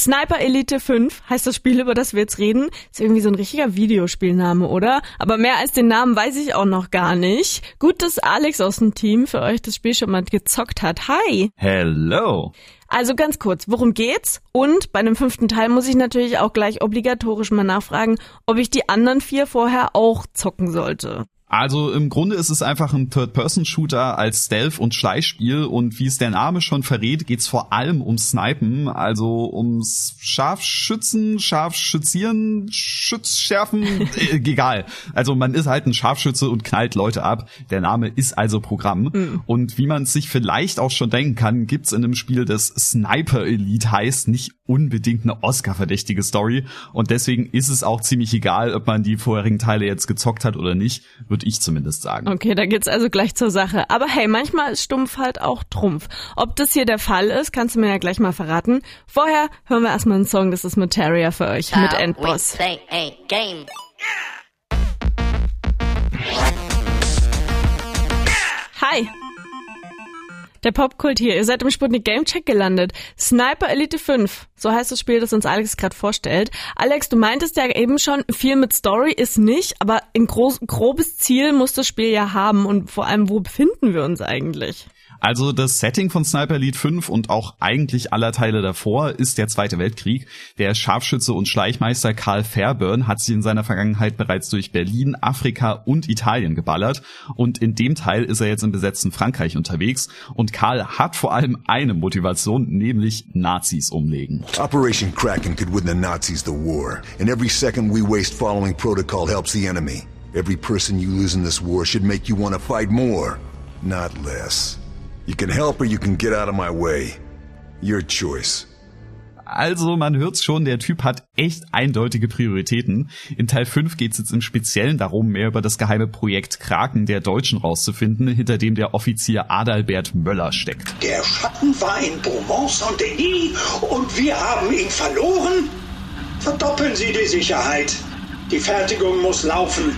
Sniper Elite 5 heißt das Spiel, über das wir jetzt reden. Ist irgendwie so ein richtiger Videospielname, oder? Aber mehr als den Namen weiß ich auch noch gar nicht. Gut, dass Alex aus dem Team für euch das Spiel schon mal gezockt hat. Hi! Hello! Also ganz kurz, worum geht's? Und bei dem fünften Teil muss ich natürlich auch gleich obligatorisch mal nachfragen, ob ich die anderen vier vorher auch zocken sollte. Also im Grunde ist es einfach ein Third-Person-Shooter als Stealth- und Schleichspiel und wie es der Name schon verrät, geht's vor allem ums Snipen, also ums Scharfschützen, Scharfschützieren, Schützschärfen, äh, egal. Also man ist halt ein Scharfschütze und knallt Leute ab. Der Name ist also Programm. Mhm. Und wie man sich vielleicht auch schon denken kann, gibt's in einem Spiel, das Sniper Elite heißt, nicht unbedingt eine Oscar-verdächtige Story. Und deswegen ist es auch ziemlich egal, ob man die vorherigen Teile jetzt gezockt hat oder nicht würde ich zumindest sagen. Okay, da geht's also gleich zur Sache. Aber hey, manchmal ist Stumpf halt auch Trumpf. Ob das hier der Fall ist, kannst du mir ja gleich mal verraten. Vorher hören wir erstmal einen Song, das ist Materia für euch mit Endboss. Hi, der Popkult hier. Ihr seid im Sputnik Gamecheck gelandet. Sniper Elite 5. So heißt das Spiel, das uns Alex gerade vorstellt. Alex, du meintest ja eben schon, viel mit Story ist nicht, aber ein groß, grobes Ziel muss das Spiel ja haben. Und vor allem, wo befinden wir uns eigentlich? Also das Setting von Sniper Elite 5 und auch eigentlich aller Teile davor ist der Zweite Weltkrieg. Der Scharfschütze und Schleichmeister Karl Fairburn hat sich in seiner Vergangenheit bereits durch Berlin, Afrika und Italien geballert und in dem Teil ist er jetzt im besetzten Frankreich unterwegs und Karl hat vor allem eine Motivation, nämlich Nazis umlegen. Operation Kraken could win the Nazis the war and every second we waste following protocol helps the enemy. Every person you lose in this war should make you want to fight more, not less. You can help or you can get out of my way. Your choice. Also man hört's schon, der Typ hat echt eindeutige Prioritäten. In Teil 5 geht's jetzt im Speziellen darum, mehr über das geheime Projekt Kraken der Deutschen rauszufinden, hinter dem der Offizier Adalbert Möller steckt. Der Schatten war in Beaumont und Denis und wir haben ihn verloren? Verdoppeln Sie die Sicherheit. Die Fertigung muss laufen.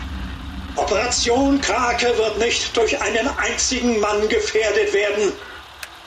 Operation Krake wird nicht durch einen einzigen Mann gefährdet werden.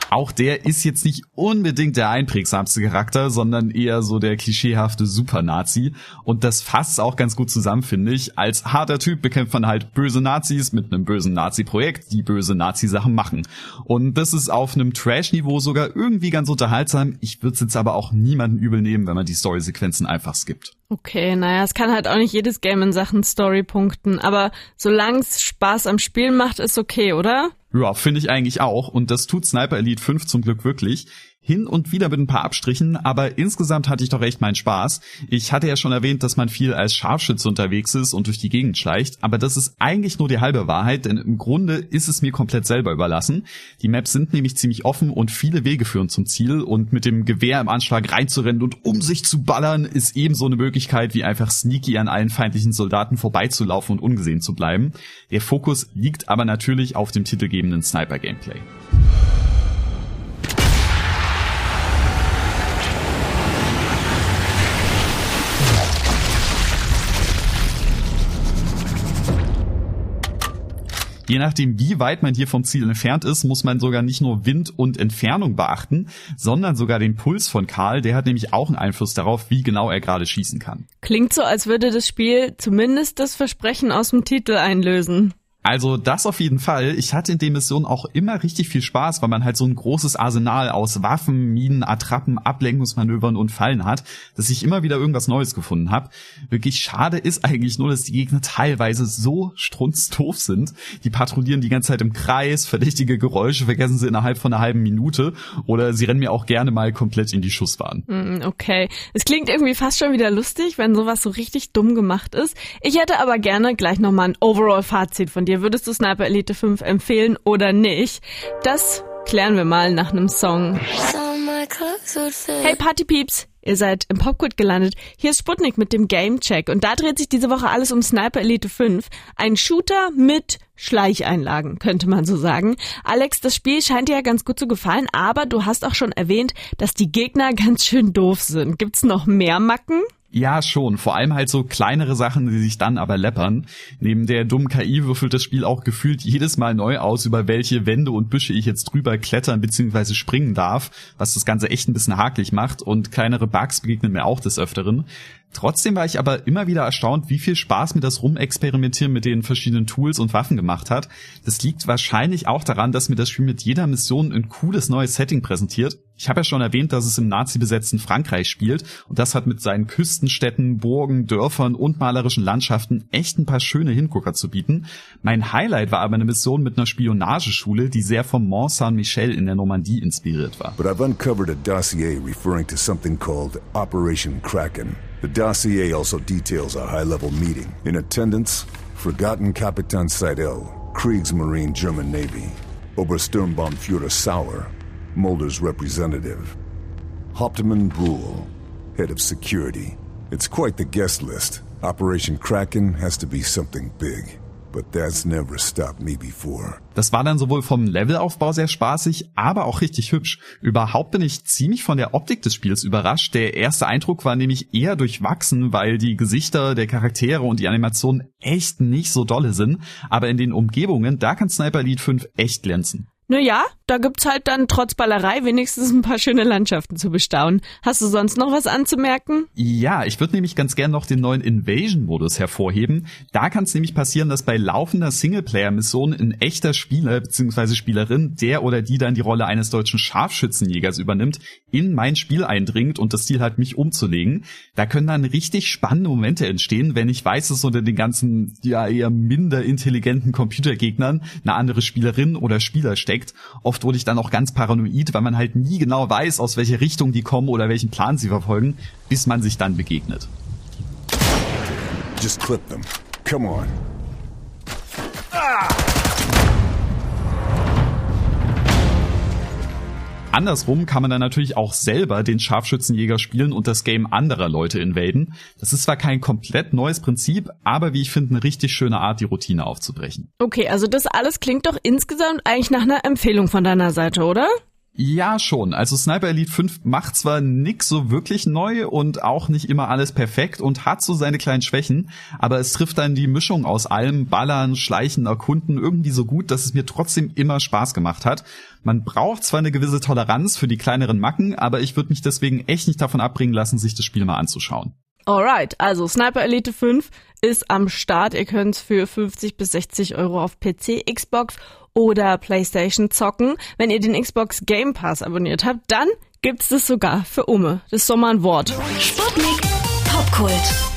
Auch der ist jetzt nicht unbedingt der einprägsamste Charakter, sondern eher so der klischeehafte Super-Nazi. Und das fasst auch ganz gut zusammen, finde ich. Als harter Typ bekämpft man halt böse Nazis mit einem bösen Nazi-Projekt, die böse Nazi-Sachen machen. Und das ist auf einem Trash-Niveau sogar irgendwie ganz unterhaltsam. Ich würde es jetzt aber auch niemanden übel nehmen, wenn man die Story-Sequenzen einfach skippt. Okay, naja, es kann halt auch nicht jedes Game in Sachen Story punkten, aber solange es Spaß am Spielen macht, ist okay, oder? Ja, finde ich eigentlich auch. Und das tut Sniper Elite 5 zum Glück wirklich hin und wieder mit ein paar Abstrichen, aber insgesamt hatte ich doch recht meinen Spaß. Ich hatte ja schon erwähnt, dass man viel als Scharfschütze unterwegs ist und durch die Gegend schleicht, aber das ist eigentlich nur die halbe Wahrheit, denn im Grunde ist es mir komplett selber überlassen. Die Maps sind nämlich ziemlich offen und viele Wege führen zum Ziel und mit dem Gewehr im Anschlag reinzurennen und um sich zu ballern ist ebenso eine Möglichkeit, wie einfach sneaky an allen feindlichen Soldaten vorbeizulaufen und ungesehen zu bleiben. Der Fokus liegt aber natürlich auf dem titelgebenden Sniper-Gameplay. Je nachdem, wie weit man hier vom Ziel entfernt ist, muss man sogar nicht nur Wind und Entfernung beachten, sondern sogar den Puls von Karl. Der hat nämlich auch einen Einfluss darauf, wie genau er gerade schießen kann. Klingt so, als würde das Spiel zumindest das Versprechen aus dem Titel einlösen. Also das auf jeden Fall. Ich hatte in der Mission auch immer richtig viel Spaß, weil man halt so ein großes Arsenal aus Waffen, Minen, Attrappen, Ablenkungsmanövern und Fallen hat, dass ich immer wieder irgendwas Neues gefunden habe. Wirklich schade ist eigentlich nur, dass die Gegner teilweise so strunzdoof sind. Die patrouillieren die ganze Zeit im Kreis, verdächtige Geräusche vergessen sie innerhalb von einer halben Minute oder sie rennen mir auch gerne mal komplett in die Schussbahn. Hm, okay. Es klingt irgendwie fast schon wieder lustig, wenn sowas so richtig dumm gemacht ist. Ich hätte aber gerne gleich nochmal ein Overall-Fazit von dir dir. Würdest du Sniper Elite 5 empfehlen oder nicht? Das klären wir mal nach einem Song. Hey Partypeeps! Ihr seid im Popkult gelandet. Hier ist Sputnik mit dem Game Check und da dreht sich diese Woche alles um Sniper Elite 5. Ein Shooter mit Schleicheinlagen, könnte man so sagen. Alex, das Spiel scheint dir ja ganz gut zu gefallen, aber du hast auch schon erwähnt, dass die Gegner ganz schön doof sind. Gibt's noch mehr Macken? Ja, schon. Vor allem halt so kleinere Sachen, die sich dann aber läppern. Neben der dummen KI würfelt das Spiel auch gefühlt jedes Mal neu aus, über welche Wände und Büsche ich jetzt drüber klettern bzw. springen darf, was das Ganze echt ein bisschen hakelig macht und kleinere Bugs begegnen mir auch des Öfteren. Trotzdem war ich aber immer wieder erstaunt, wie viel Spaß mir das Rumexperimentieren mit den verschiedenen Tools und Waffen gemacht hat. Das liegt wahrscheinlich auch daran, dass mir das Spiel mit jeder Mission ein cooles neues Setting präsentiert. Ich habe ja schon erwähnt, dass es im nazi-besetzten Frankreich spielt und das hat mit seinen Küstenstädten, Burgen, Dörfern und malerischen Landschaften echt ein paar schöne Hingucker zu bieten. Mein Highlight war aber eine Mission mit einer Spionageschule, die sehr vom Mont Saint-Michel in der Normandie inspiriert war. But I've uncovered a dossier referring to something called Operation Kraken. The dossier also details a high-level meeting. In attendance, Forgotten Kapitan Seidel, Kriegsmarine German Navy, Obersturmbannführer Sauer, Mulder's representative, Hauptmann Bruhl, head of security. It's quite the guest list. Operation Kraken has to be something big. But that's never stopped me before. Das war dann sowohl vom Levelaufbau sehr spaßig, aber auch richtig hübsch. Überhaupt bin ich ziemlich von der Optik des Spiels überrascht. Der erste Eindruck war nämlich eher durchwachsen, weil die Gesichter der Charaktere und die Animationen echt nicht so dolle sind. Aber in den Umgebungen, da kann Sniper Elite 5 echt glänzen. Naja, da gibt's halt dann trotz Ballerei wenigstens ein paar schöne Landschaften zu bestaunen. Hast du sonst noch was anzumerken? Ja, ich würde nämlich ganz gern noch den neuen Invasion-Modus hervorheben. Da kann es nämlich passieren, dass bei laufender Singleplayer-Mission ein echter Spieler bzw. Spielerin, der oder die dann die Rolle eines deutschen Scharfschützenjägers übernimmt, in mein Spiel eindringt und das Ziel hat, mich umzulegen. Da können dann richtig spannende Momente entstehen, wenn ich weiß, dass unter den ganzen ja eher minder intelligenten Computergegnern eine andere Spielerin oder Spieler steckt steckt. Oft wurde ich dann auch ganz paranoid, weil man halt nie genau weiß, aus welche Richtung die kommen oder welchen Plan sie verfolgen, bis man sich dann begegnet. Just clip them. Come on. Ah! Andersrum kann man dann natürlich auch selber den Scharfschützenjäger spielen und das Game anderer Leute invaden. Das ist zwar kein komplett neues Prinzip, aber wie ich finde, eine richtig schöne Art, die Routine aufzubrechen. Okay, also das alles klingt doch insgesamt eigentlich nach einer Empfehlung von deiner Seite, oder? Ja, schon. Also Sniper Elite 5 macht zwar nix so wirklich neu und auch nicht immer alles perfekt und hat so seine kleinen Schwächen, aber es trifft dann die Mischung aus allem, Ballern, Schleichen, Erkunden irgendwie so gut, dass es mir trotzdem immer Spaß gemacht hat. Man braucht zwar eine gewisse Toleranz für die kleineren Macken, aber ich würde mich deswegen echt nicht davon abbringen lassen, sich das Spiel mal anzuschauen. Alright, also Sniper Elite 5 ist am Start. Ihr könnt für 50 bis 60 Euro auf PC, Xbox oder PlayStation zocken. Wenn ihr den Xbox Game Pass abonniert habt, dann gibt's das sogar für Umme. Das ist doch mal ein Wort. Sputnik Popkult.